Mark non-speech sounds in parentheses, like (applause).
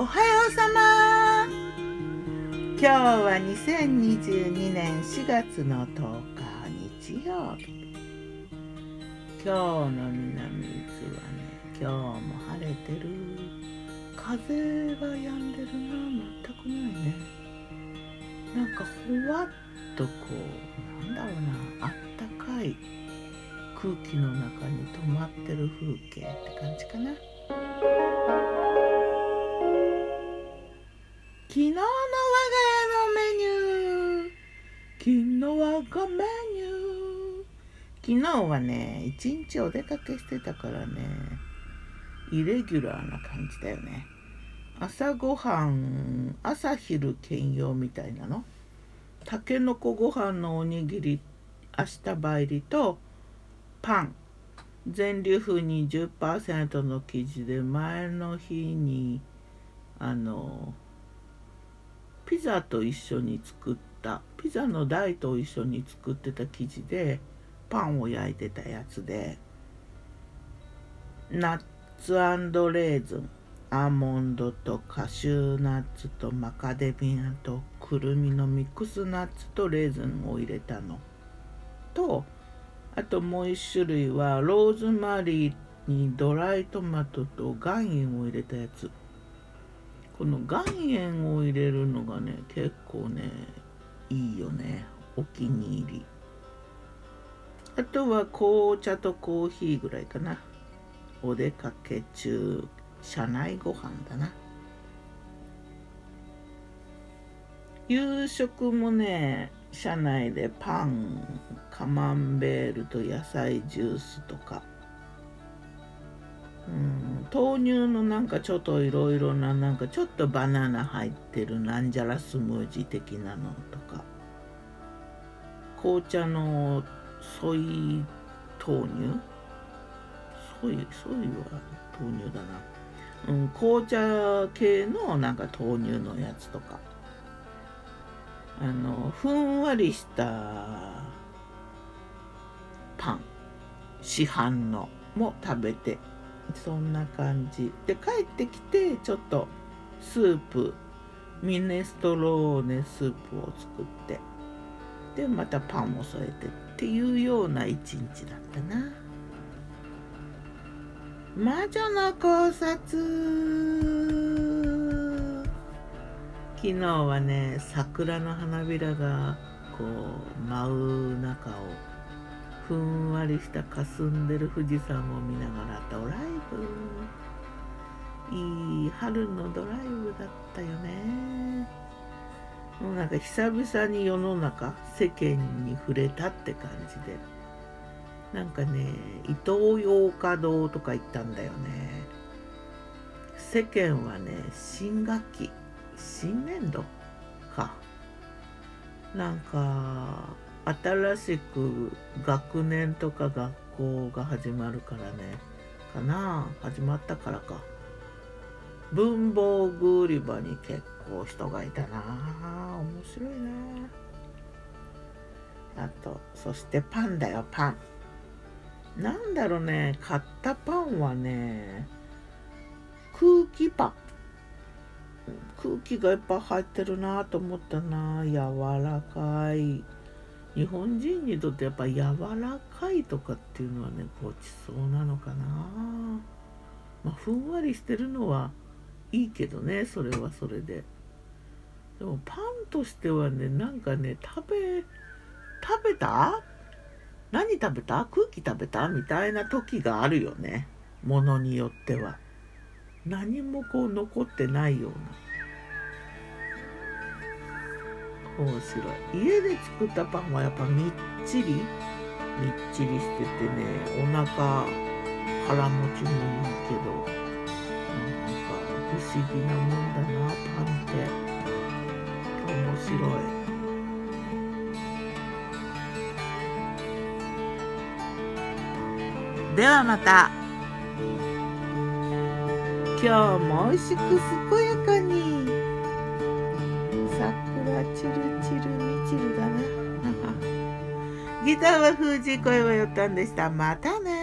おはようさま。今日は2022年4月の10日日曜日。今日の南伊豆はね今日も晴れてる。風は止んでるな。全くないね。なんかほわっとこうなんだろうな。あったかい。空気の中に止まってる風景って感じかな。昨日我がメニュー昨日はね一日お出かけしてたからね。イレギュラーな感じだよね。朝ごはん朝昼兼用みたいなの。たけのこご飯のおにぎり明日ばいりとパン。全粒粉20%の生地で前の日にあのピザと一緒に作ってた。ピザの台と一緒に作ってた生地でパンを焼いてたやつでナッツレーズンアーモンドとカシューナッツとマカデミアとくるみのミックスナッツとレーズンを入れたの。とあともう一種類はローズマリーにドライトマトと岩塩を入れたやつ。この岩塩を入れるのがね結構ねいいよね。お気に入り。あとは紅茶とコーヒーぐらいかな。お出かけ中車内ご飯だな。夕食もね車内でパンカマンベールと野菜ジュースとか。うん。豆乳のなんかちょっといろいろななんかちょっとバナナ入ってるなんじゃらスムージー的なのとか。紅茶のソイ豆乳？ソイソイは豆乳だな、うん、紅茶系のなんか豆乳のやつとか。あのふんわりしたパン。市販の。も食べて。そんな感じ。で帰ってきてちょっとスープミネストローネスープを作って。でまたパンを添えてっていうような一日だったな。魔女の考察。昨日はね桜の花びらがこう舞う中をふんわりした霞んでる富士山を見ながらドライブ。いい春のドライブだったよね。もうなんか久々に世の中世間に触れたって感じで。なんかね伊東洋華堂とか行ったんだよね。世間はね新学期新年度か。なんか新しく学年とか学校が始まるからね。かな。始まったからか。文房具売り場に結構人がいたな。面白いな。あとそしてパンだよパン。なんだろうね。買ったパンはね空気パン。空気がいっぱい入ってるなと思ったな。柔らかい。日本人にとってやっぱ柔らかいとかっていうのはねごちそうなのかな。まあふんわりしてるのはいいけどねそれはそれで。でもパンとしてはねなんかね食べ食べた？何食べた？空気食べた？みたいな時があるよね。ものによっては。何もこう残ってないような。面白い。家で作ったパンはやっぱみっちりみっちりしててねお腹腹持ちもいいけどなんか不思議なもんだなパンって。面白い。ではまた。今日も美味しく健やかに。さ桜チルチルミチルだな (laughs) ギターは封じ声はよったんでした。またね。